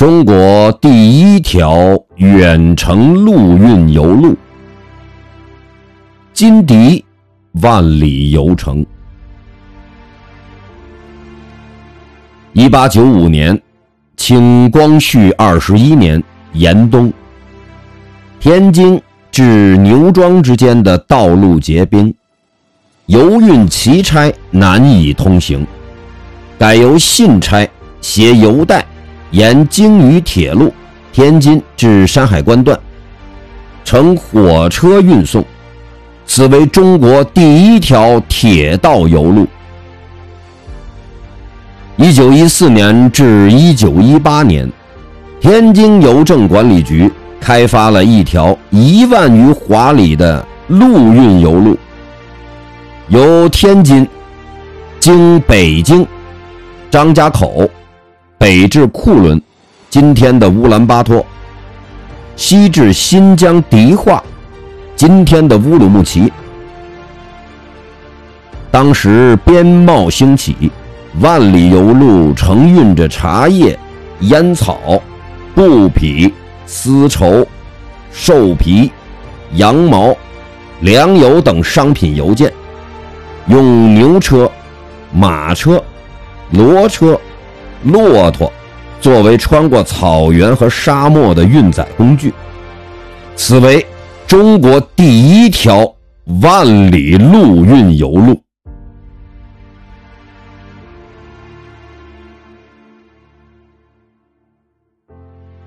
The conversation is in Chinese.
中国第一条远程陆运邮路——金迪万里游程。一八九五年，清光绪二十一年严冬，天津至牛庄之间的道路结冰，邮运奇差难以通行，改由信差携邮袋。沿京渝铁路天津至山海关段，乘火车运送，此为中国第一条铁道邮路。一九一四年至一九一八年，天津邮政管理局开发了一条一万余华里的陆运邮路，由天津经北京张家口。北至库伦，今天的乌兰巴托；西至新疆迪化，今天的乌鲁木齐。当时边贸兴起，万里邮路承运着茶叶、烟草、布匹、丝绸、兽皮、羊毛、粮油等商品邮件，用牛车、马车、骡车。骆驼作为穿过草原和沙漠的运载工具，此为中国第一条万里陆运邮路。